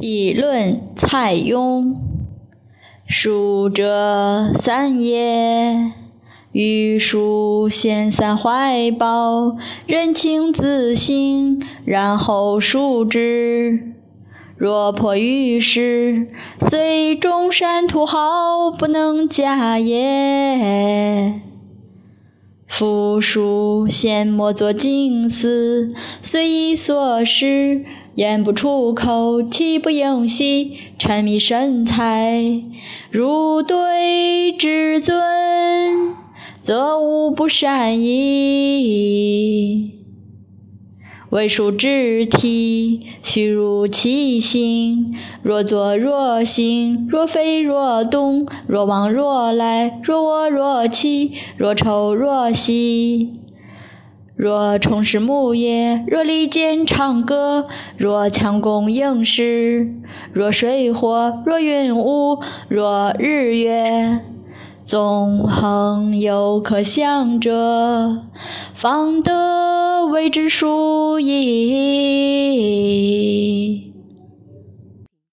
笔论蔡邕，书者三也。欲书先散怀抱，人情自省，然后数之。若迫于时，虽中山土豪，不能假也。夫书先莫作经思，随意所失。言不出口，气不盈息，沉迷神采，如对至尊，则无不善矣。为书之体，虚如其形。若坐若行，若飞若动，若往若来，若卧若起，若抽若吸。若虫食木叶，若利剑长歌，若强弓硬矢，若水火，若云雾，若日月，纵横有可想者，方得为之殊矣。